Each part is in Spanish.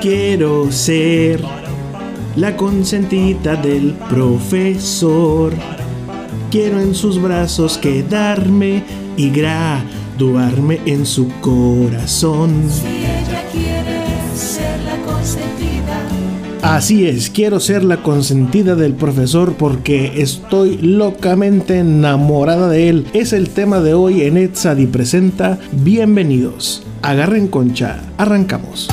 Quiero ser la consentida del profesor. Quiero en sus brazos quedarme y graduarme en su corazón. Así es, quiero ser la consentida del profesor porque estoy locamente enamorada de él. Es el tema de hoy en Etzadi Presenta. Bienvenidos. Agarren concha. Arrancamos.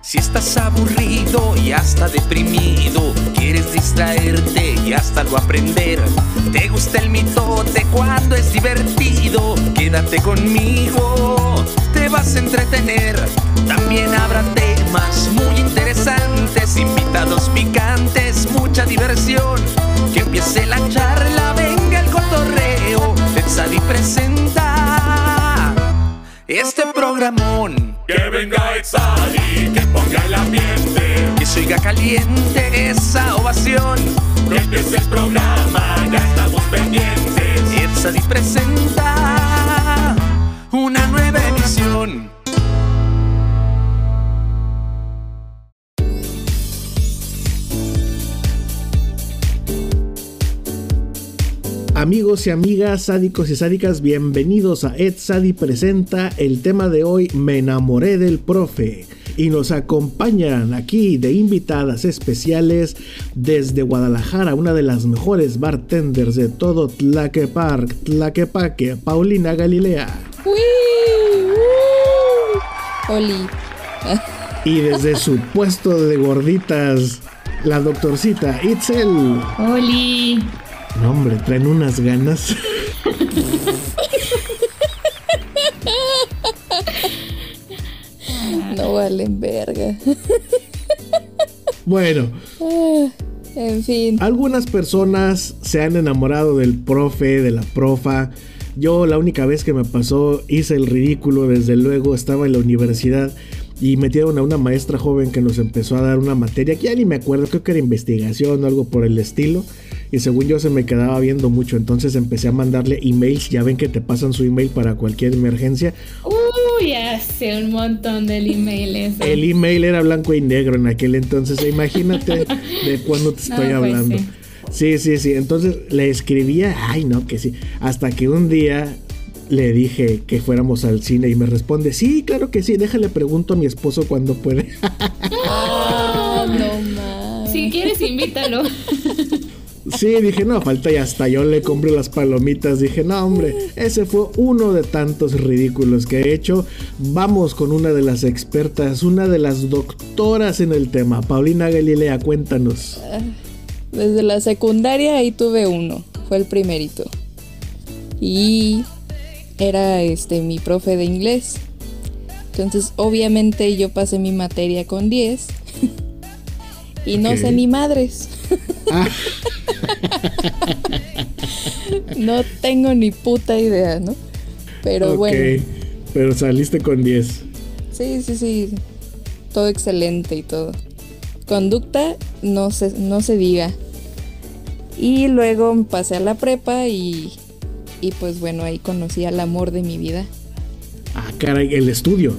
Si estás aburrido y hasta deprimido, distraerte y hasta algo aprender. Te gusta el mitote cuando es divertido, quédate conmigo, te vas a entretener. También habrá temas muy interesantes, invitados picantes, mucha diversión. Que empiece la charla, venga el cotorreo, Tetzadi presenta este programón. Que venga el caliente esa ovación. Que empiece el programa, ya estamos pendientes. Etzadi presenta una nueva emisión. Amigos y amigas, sádicos y sádicas, bienvenidos a Ed Sadi Presenta. El tema de hoy, Me enamoré del profe. Y nos acompañan aquí de invitadas especiales desde Guadalajara, una de las mejores bartenders de todo Tlaquepark, Tlaquepaque, Paulina Galilea. ¡Uy! Oli. Y desde su puesto de gorditas, la doctorcita Itzel. Oli. No, hombre, traen unas ganas. No valen verga. Bueno, Ah, En fin. Algunas personas se han enamorado del profe, de la profa. Yo la única vez que me pasó hice el ridículo, desde luego estaba en la universidad y metieron a una maestra joven que nos empezó a dar una materia que ya ni me acuerdo, creo que era investigación o algo por el estilo. Y según yo se me quedaba viendo mucho, entonces empecé a mandarle emails, ya ven que te pasan su email para cualquier emergencia. Uy, hace un montón de emails. El email era blanco y negro en aquel entonces, imagínate de cuándo te estoy No, pues hablando. sí. Sí, sí, sí. Entonces le escribía, ay, no, que sí. Hasta que un día le dije que fuéramos al cine y me responde, sí, claro que sí. Déjale pregunto a mi esposo cuando puede. Ah, no. Si quieres, invítalo. sí, dije, no, falta y hasta yo le compré las palomitas. Dije, no, hombre, ese fue uno de tantos ridículos que he hecho. Vamos con una de las expertas, una de las doctoras en el tema. Paulina Galilea, cuéntanos. Desde la secundaria ahí tuve uno. Fue el primerito. Y era este mi profe de inglés. Entonces, obviamente yo pasé mi materia con 10. y no sé ni madres. Ah, No tengo ni puta idea, ¿no? Pero ok, bueno. Pero saliste con 10. Sí, sí, sí. Todo excelente y todo. Conducta, no se, no se diga. Y luego pasé a la prepa y, y pues bueno, ahí conocí al amor de mi vida. Ah, caray, el estudio.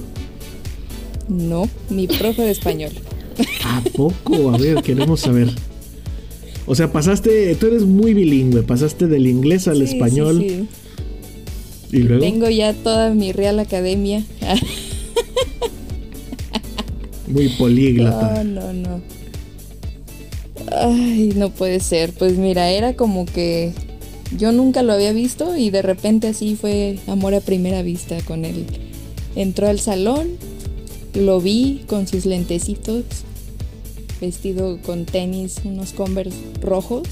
No, mi profe de español. ¿A poco? A ver, queremos saber. O sea, pasaste, tú eres muy bilingüe, pasaste del inglés al Sí, español sí, sí. y luego... Tengo ya toda mi Real Academia. Muy políglota. No, no, no. Ay, no puede ser. Pues mira, era como que yo nunca lo había visto y de repente así fue amor a primera vista con él. Entró al salón, lo vi con sus lentecitos, vestido con tenis, unos Converse rojos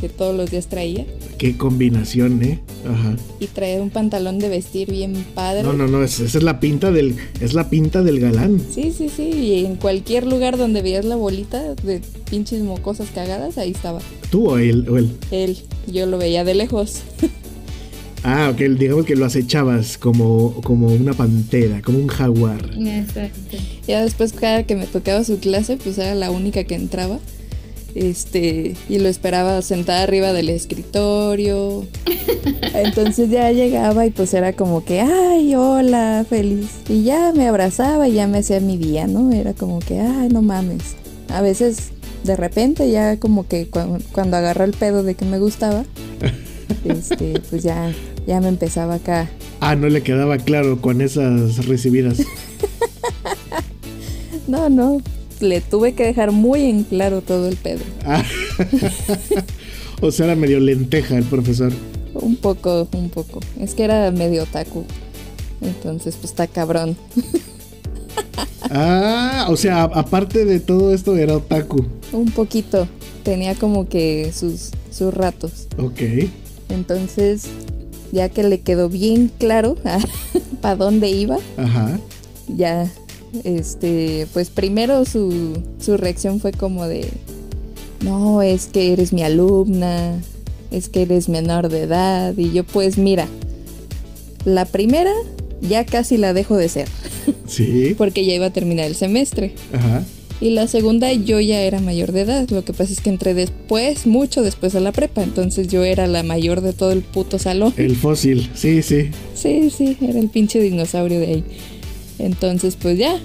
que todos los días traía Qué combinación, ¿eh? Ajá. y traía un pantalón de vestir bien padre. No, no, no, es- esa es la pinta del, es la pinta del galán. Sí, sí, sí, y en cualquier lugar donde veías la bolita de pinches mocosas cagadas, ahí estaba. ¿Tú o él? O él? Él, yo lo veía de lejos. Ah, ok, digamos que lo acechabas como, como una pantera, como un jaguar. Exacto. Ya después cada que me tocaba su clase, pues era la única que entraba. Este, y lo esperaba sentada arriba del escritorio. Entonces ya llegaba y pues era como que, ay, hola, feliz. Y ya me abrazaba y ya me hacía mi día, ¿no? Era como que, ay, no mames. A veces, de repente, ya como que cu- cuando agarró el pedo de que me gustaba, este, pues ya, ya me empezaba acá. Ah, no le quedaba claro con esas recibidas. No, no, le tuve que dejar muy en claro todo el pedo. Ah. o sea, era medio lenteja el profesor. Un poco, un poco. Es que era medio otaku. Entonces, pues está cabrón. Ah, o sea, aparte de todo esto era otaku. Un poquito. Tenía como que sus, sus ratos. Ok. Entonces, ya que le quedó bien claro para dónde iba, Ajá. ya, este, pues primero su, su reacción fue como de, no, es que eres mi alumna, es que eres menor de edad. Y yo, pues mira, la primera ya casi la dejo de ser, Sí. porque ya iba a terminar el semestre. Ajá. Y la segunda yo ya era mayor de edad. Lo que pasa es que entré después, mucho después a la prepa. Entonces yo era la mayor de todo el puto salón. El fósil. Sí, sí. Sí, sí, era el pinche dinosaurio de ahí. Entonces pues ya,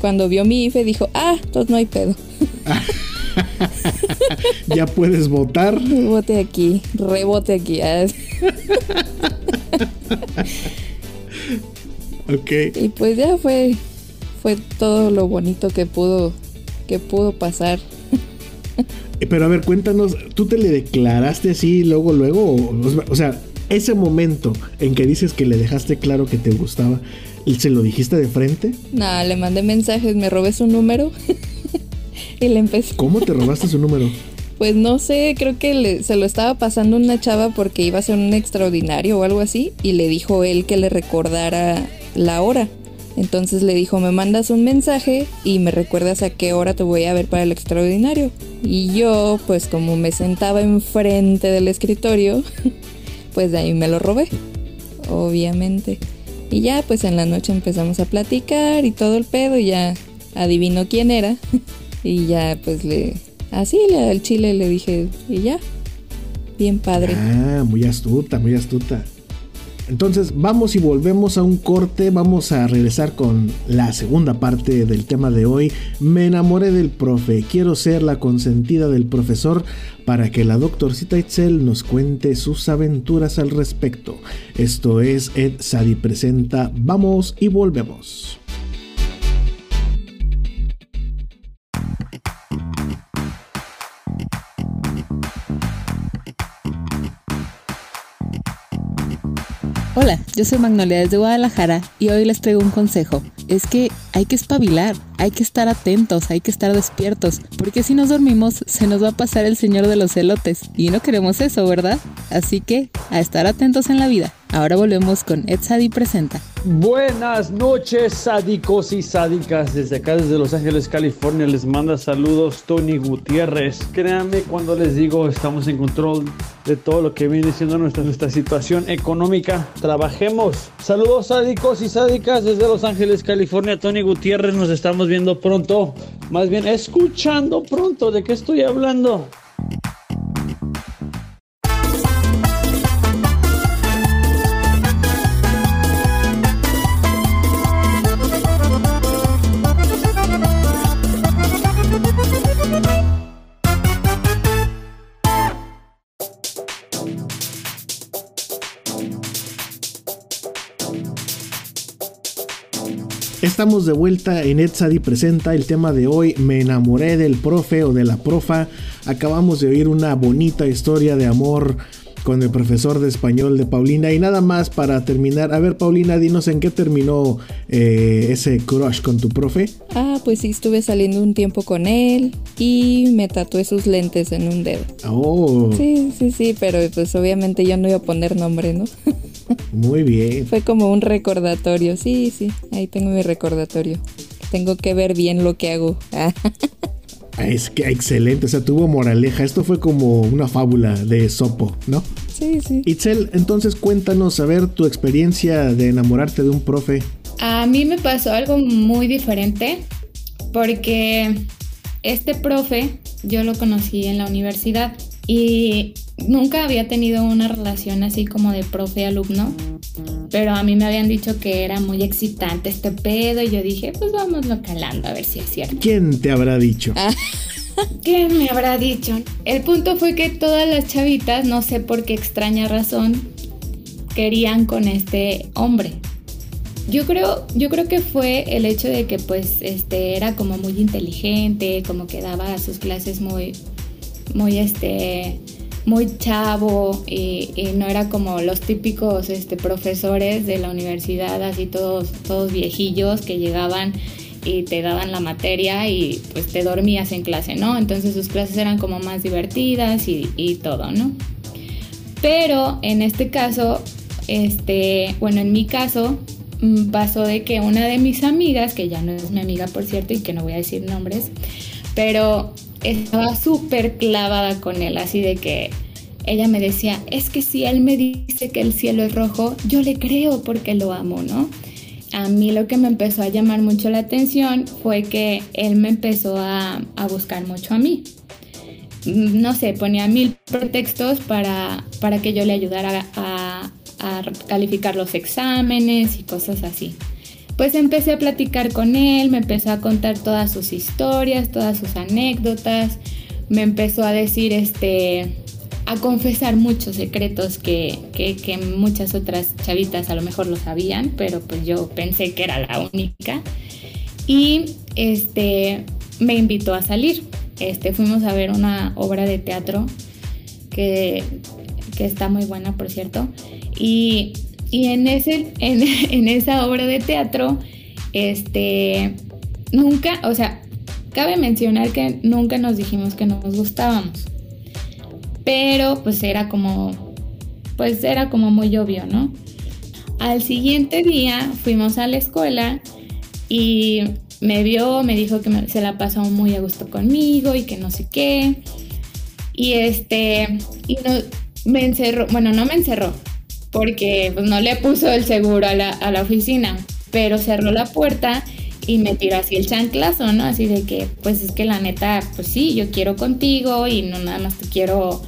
cuando vio mi IFE dijo, ah, entonces no hay pedo. Ya puedes votar. Rebote aquí, rebote aquí. Ah, Ok. Y pues ya fue, fue todo lo bonito que pudo, que pudo pasar. Eh, Pero a ver, cuéntanos, ¿tú te le declaraste así luego, luego? O, o sea, ese momento en que dices que le dejaste claro que te gustaba, ¿y ¿se lo dijiste de frente? Nada, le mandé mensajes, me robé su número y le empecé. ¿Cómo te robaste su número? Pues no sé, creo que le- se lo estaba pasando una chava porque iba a ser un extraordinario o algo así y le dijo él que le recordara la hora. Entonces le dijo, me mandas un mensaje y me recuerdas a qué hora te voy a ver para el extraordinario. Y yo, pues como me sentaba enfrente del escritorio, pues de ahí me lo robé, obviamente. Y ya, pues en la noche empezamos a platicar y todo el pedo, y ya adivino quién era. Y ya, pues le. Así al chile le dije, y ya. Bien padre. Ah, muy astuta, muy astuta. Entonces vamos y volvemos a un corte, vamos a regresar con la segunda parte del tema de hoy. Me enamoré del profe, quiero ser la consentida del profesor para que la doctorcita Itzel nos cuente sus aventuras al respecto. Esto es Ed Sadi presenta, vamos y volvemos. Hola, yo soy Magnolia desde Guadalajara y hoy les traigo un consejo. Es que hay que espabilar, hay que estar atentos, hay que estar despiertos, porque si nos dormimos se nos va a pasar el señor de los elotes y no queremos eso, ¿verdad? Así que a estar atentos en la vida. Ahora volvemos con Ed Sadi Presenta. Buenas noches, sádicos y sádicas. Desde acá, desde Los Ángeles, California, les manda saludos Tony Gutiérrez. Créanme cuando les digo, estamos en control de todo lo que viene siendo nuestra, nuestra situación económica. Trabajemos. Saludos, sádicos y sádicas desde Los Ángeles, California. Tony Gutiérrez, nos estamos viendo pronto. Más bien, escuchando pronto. ¿De qué estoy hablando? Estamos de vuelta en Etsadi presenta el tema de hoy, me enamoré del profe o de la profa. Acabamos de oír una bonita historia de amor con el profesor de español de Paulina y nada más para terminar. A ver Paulina, dinos en qué terminó eh, ese crush con tu profe. Ah, pues sí, estuve saliendo un tiempo con él y me tatué sus lentes en un dedo. Oh, Sí, sí, sí, pero pues obviamente yo no iba a poner nombre, ¿no? muy bien. Fue como un recordatorio, sí, sí, ahí tengo mi recordatorio. Tengo que ver bien lo que hago. Es que excelente, o sea, tuvo moraleja. Esto fue como una fábula de Sopo, ¿no? Sí, sí. Itzel, entonces cuéntanos, a ver, tu experiencia de enamorarte de un profe. A mí me pasó algo muy diferente porque este profe yo lo conocí en la universidad y nunca había tenido una relación así como de profe-alumno, pero a mí me habían dicho que era muy excitante este pedo y yo dije, pues vámonos calando a ver si es cierto. ¿Quién te habrá dicho? Ah. ¿Qué me habrá dicho? El punto fue que todas las chavitas, no sé por qué extraña razón, querían con este hombre. Yo creo, yo creo que fue el hecho de que pues este era como muy inteligente, como que daba sus clases muy, muy este, muy chavo y, y no era como los típicos este, profesores de la universidad, así todos, todos viejillos que llegaban y te daban la materia y pues te dormías en clase, ¿no? Entonces sus clases eran como más divertidas y, y todo, ¿no? Pero en este caso, este, bueno, en mi caso, mm, pasó de que una de mis amigas, que ya no es mi amiga por cierto y que no voy a decir nombres, pero estaba súper clavada con él, así de que ella me decía, es que si él me dice que el cielo es rojo, yo le creo porque lo amo, ¿no? A mí lo que me empezó a llamar mucho la atención fue que él me empezó a, a buscar mucho a mí. No sé, ponía mil pretextos para, para que yo le ayudara a calificar los exámenes y cosas así. Pues empecé a platicar con él, me empezó a contar todas sus historias, todas sus anécdotas, me empezó a decir este a confesar muchos secretos que, que, que muchas otras chavitas a lo mejor lo sabían, pero pues yo pensé que era la única. Y este me invitó a salir. Este, fuimos a ver una obra de teatro que, que está muy buena, por cierto. Y, y en, ese, en, en esa obra de teatro, este, nunca, o sea, cabe mencionar que nunca nos dijimos que nos gustábamos pero pues era como, pues era como muy obvio, ¿no? Al siguiente día fuimos a la escuela y me vio, me dijo que se la pasó muy a gusto conmigo y que no sé qué. Y este, y no, me encerró, bueno, no me encerró, porque pues, no le puso el seguro a la, a la oficina, pero cerró la puerta y me tiró así el chanclazo, ¿no? Así de que, pues es que la neta, pues sí, yo quiero contigo y no nada más te quiero,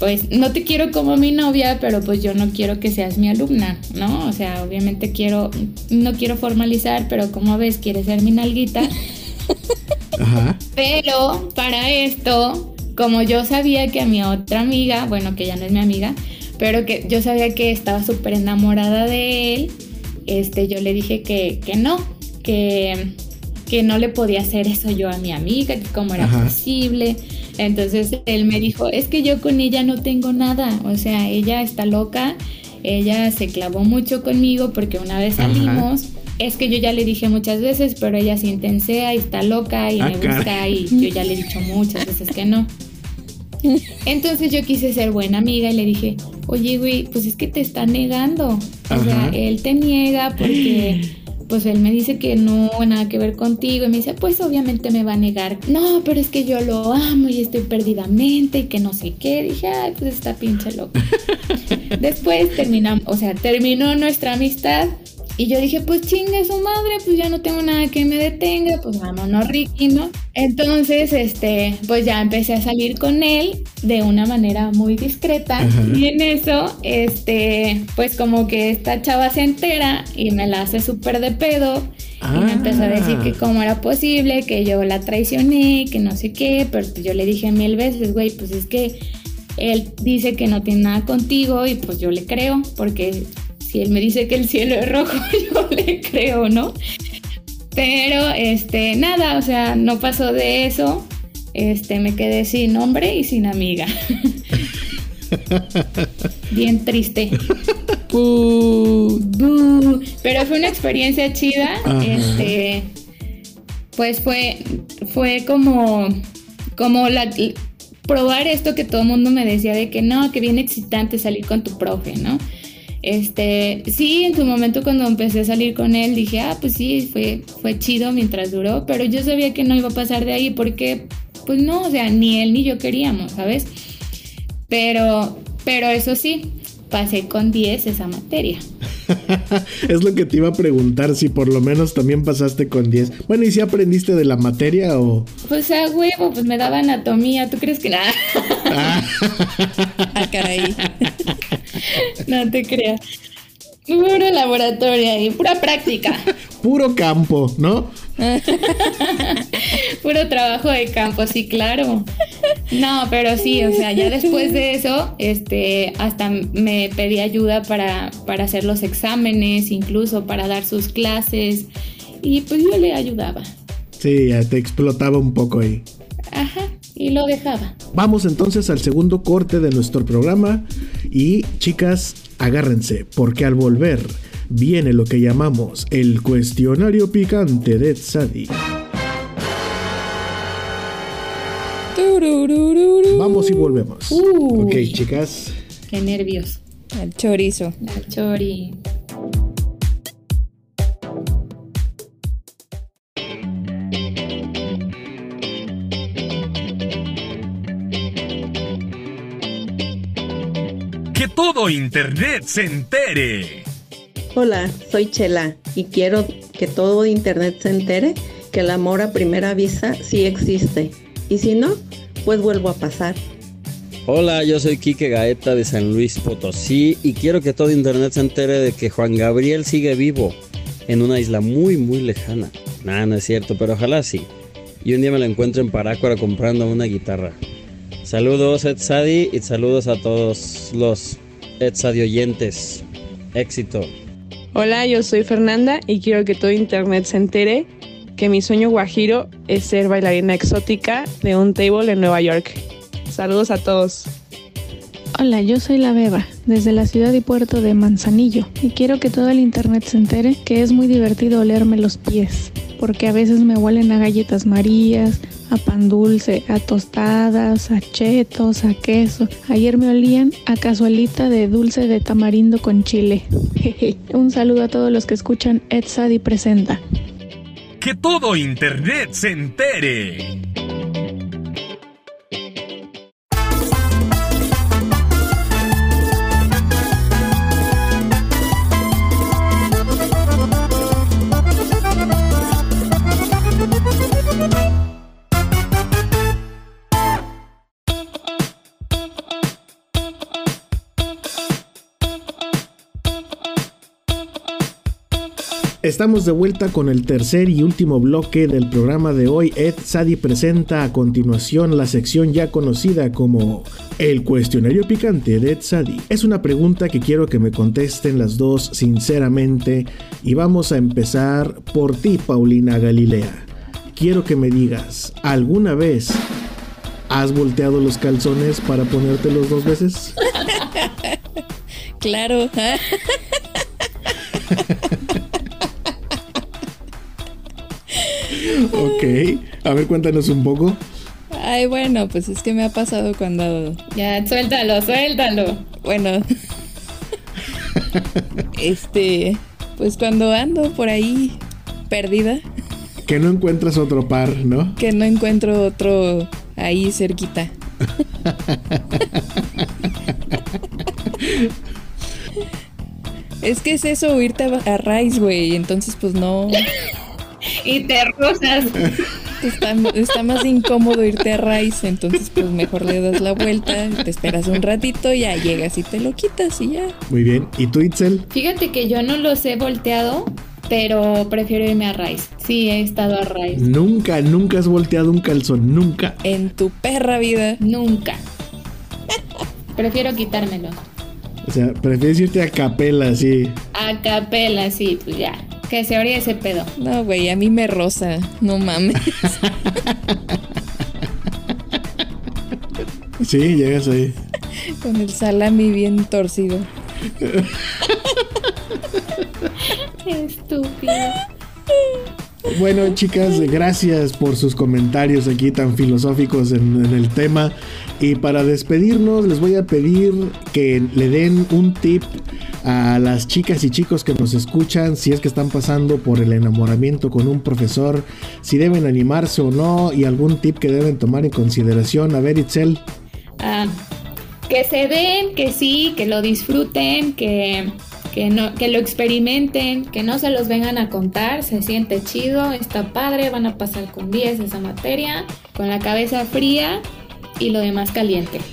pues no te quiero como mi novia, pero pues yo no quiero que seas mi alumna, ¿no? O sea, obviamente quiero, no quiero formalizar, pero como ves, quieres ser mi nalguita. Ajá. Pero para esto, como yo sabía que a mi otra amiga, bueno, que ya no es mi amiga, pero que yo sabía que estaba súper enamorada de él, este, yo le dije que, que no, que, que no le podía hacer eso yo a mi amiga, que cómo era Ajá. posible. Entonces él me dijo, es que yo con ella no tengo nada, o sea, ella está loca, ella se clavó mucho conmigo porque una vez Ajá. salimos. Es que yo ya le dije muchas veces, pero ella se intensea y está loca y Ah, me gusta caray. y yo ya le he dicho muchas veces que no. Entonces yo quise ser buena amiga y le dije, oye, güey, pues es que te está negando. O sea, él te niega porque pues él me dice que no nada que ver contigo y me dice, pues obviamente me va a negar. No, pero es que yo lo amo y estoy perdidamente y que no sé qué. Dije, ay, pues está pinche loco. Después terminamos, o sea, terminó nuestra amistad y yo dije, pues chingue su madre, pues ya no tengo nada que me detenga, pues vámonos Ricky, ¿no? Entonces, este, pues ya empecé a salir con él de una manera muy discreta Ajá. y en eso, este, pues como que esta chava se entera y me la hace súper de pedo y me empezó a decir que cómo era posible, que yo la traicioné, que no sé qué, pero yo le dije mil veces, güey, pues es que él dice que no tiene nada contigo y pues yo le creo, porque si él me dice que el cielo es rojo, yo le creo, ¿no? Pero, este, nada, o sea, no pasó de eso. Este, me quedé sin hombre y sin amiga. Bien triste. Bú. Pero fue una experiencia chida. Ajá. Este, pues fue, fue como, como la, probar esto que todo el mundo me decía de que no, que bien excitante salir con tu profe, ¿no? Este, sí, en su momento cuando empecé a salir con él dije, ah, pues sí, fue, fue chido mientras duró, pero yo sabía que no iba a pasar de ahí porque, pues no, o sea, ni él ni yo queríamos, ¿sabes? Pero Pero eso sí, pasé con 10 esa materia. es lo que te iba a preguntar, si por lo menos también pasaste con 10. Bueno, ¿y si aprendiste de la materia o...? Pues a huevo, pues me daba anatomía, ¿tú crees que nada? ah, caray. no te creas. Puro laboratorio y pura práctica. Puro campo, ¿no? Puro trabajo de campo, sí, claro. No, pero sí, o sea, ya después de eso, este, hasta me pedí ayuda para, para hacer los exámenes, incluso para dar sus clases, y pues yo le ayudaba. Sí, ya te explotaba un poco ahí. Ajá, y lo dejaba. Vamos entonces al segundo corte de nuestro programa y chicas, agárrense, porque al volver viene lo que llamamos el cuestionario picante de Tzadi. Vamos y volvemos. Ok, chicas. Qué nervios. Al chorizo. La chori. Que todo Internet se entere. Hola, soy Chela y quiero que todo Internet se entere que el amor a primera vista sí existe. Y si no, pues vuelvo a pasar. Hola, yo soy Quique Gaeta de San Luis Potosí y quiero que todo internet se entere de que Juan Gabriel sigue vivo en una isla muy muy lejana. Nada, no es cierto, pero ojalá sí. Y un día me lo encuentro en Parácora comprando una guitarra. Saludos Etsadi y saludos a todos los Etsadi oyentes. Éxito. Hola, yo soy Fernanda y quiero que todo internet se entere que mi sueño guajiro es ser bailarina exótica de un table en Nueva York. Saludos a todos. Hola, yo soy la Beba, desde la ciudad y puerto de Manzanillo, y quiero que todo el internet se entere que es muy divertido olerme los pies, porque a veces me huelen a galletas marías, a pan dulce, a tostadas, a chetos, a queso. Ayer me olían a cazuelita de dulce de tamarindo con chile. Un saludo a todos los que escuchan Ed Sadi Presenta. Que todo Internet se entere. Estamos de vuelta con el tercer y último bloque del programa de hoy. Ed Sadi presenta a continuación la sección ya conocida como El cuestionario picante de Ed Sadi. Es una pregunta que quiero que me contesten las dos sinceramente y vamos a empezar por ti, Paulina Galilea. Quiero que me digas, ¿alguna vez has volteado los calzones para ponértelos dos veces? Claro. ok, a ver, cuéntanos un poco. Ay, bueno, pues es que me ha pasado cuando. Ya, suéltalo, suéltalo. Bueno. este. Pues cuando ando por ahí perdida. Que no encuentras otro par, ¿no? Que no encuentro otro ahí cerquita. es que es eso, irte a, a Rice, güey. Entonces, pues no. Y te rozas. Está, está, más incómodo irte a Rice, entonces pues mejor le das la vuelta, te esperas un ratito, ya llegas y te lo quitas y ya. Muy bien. ¿Y tú, Itzel? Fíjate que yo no los he volteado, pero prefiero irme a Rice. Sí, he estado a Rice. Nunca, nunca has volteado un calzón, nunca. En tu perra vida. Nunca. prefiero quitármelo. O sea, prefieres irte a capela, sí. A capela, sí, pues ya. Que se abría ese pedo. No, güey, a mí me rosa. No mames. sí, llegas ahí. Con el salami bien torcido. Estúpido. Bueno, chicas, gracias por sus comentarios aquí tan filosóficos en, el tema. Y para despedirnos, les voy a pedir que le den un tip a las chicas y chicos que nos escuchan si es que están pasando por el enamoramiento con un profesor, si deben animarse o no y algún tip que deben tomar en consideración. A ver, Itzel. Ah, que se den, que sí, que lo disfruten, que, que, no, que lo experimenten, que no se los vengan a contar, se siente chido, está padre, van a pasar con 10 esa materia, con la cabeza fría y lo demás caliente.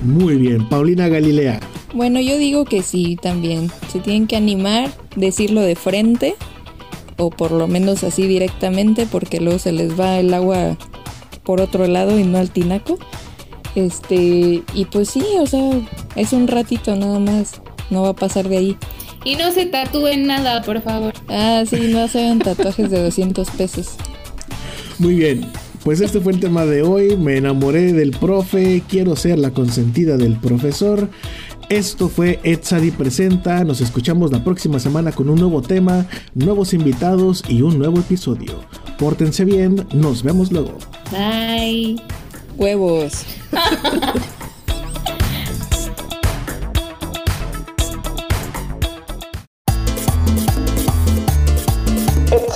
Muy bien, Paulina Galilea. Bueno, yo digo que sí también. Se tienen que animar, decirlo de frente o por lo menos así directamente porque luego se les va el agua por otro lado y no al tinaco. Este, y pues sí, o sea, es un ratito nada más, no va a pasar de ahí. Y no se tatúen nada, por favor. Ah, sí, no se hagan tatuajes de 200 pesos. Muy bien, pues este fue el tema de hoy. Me enamoré del profe, quiero ser la consentida del profesor. Esto fue Edsadi Presenta. Nos escuchamos la próxima semana con un nuevo tema, nuevos invitados y un nuevo episodio. Pórtense bien, nos vemos luego. Bye. Huevos.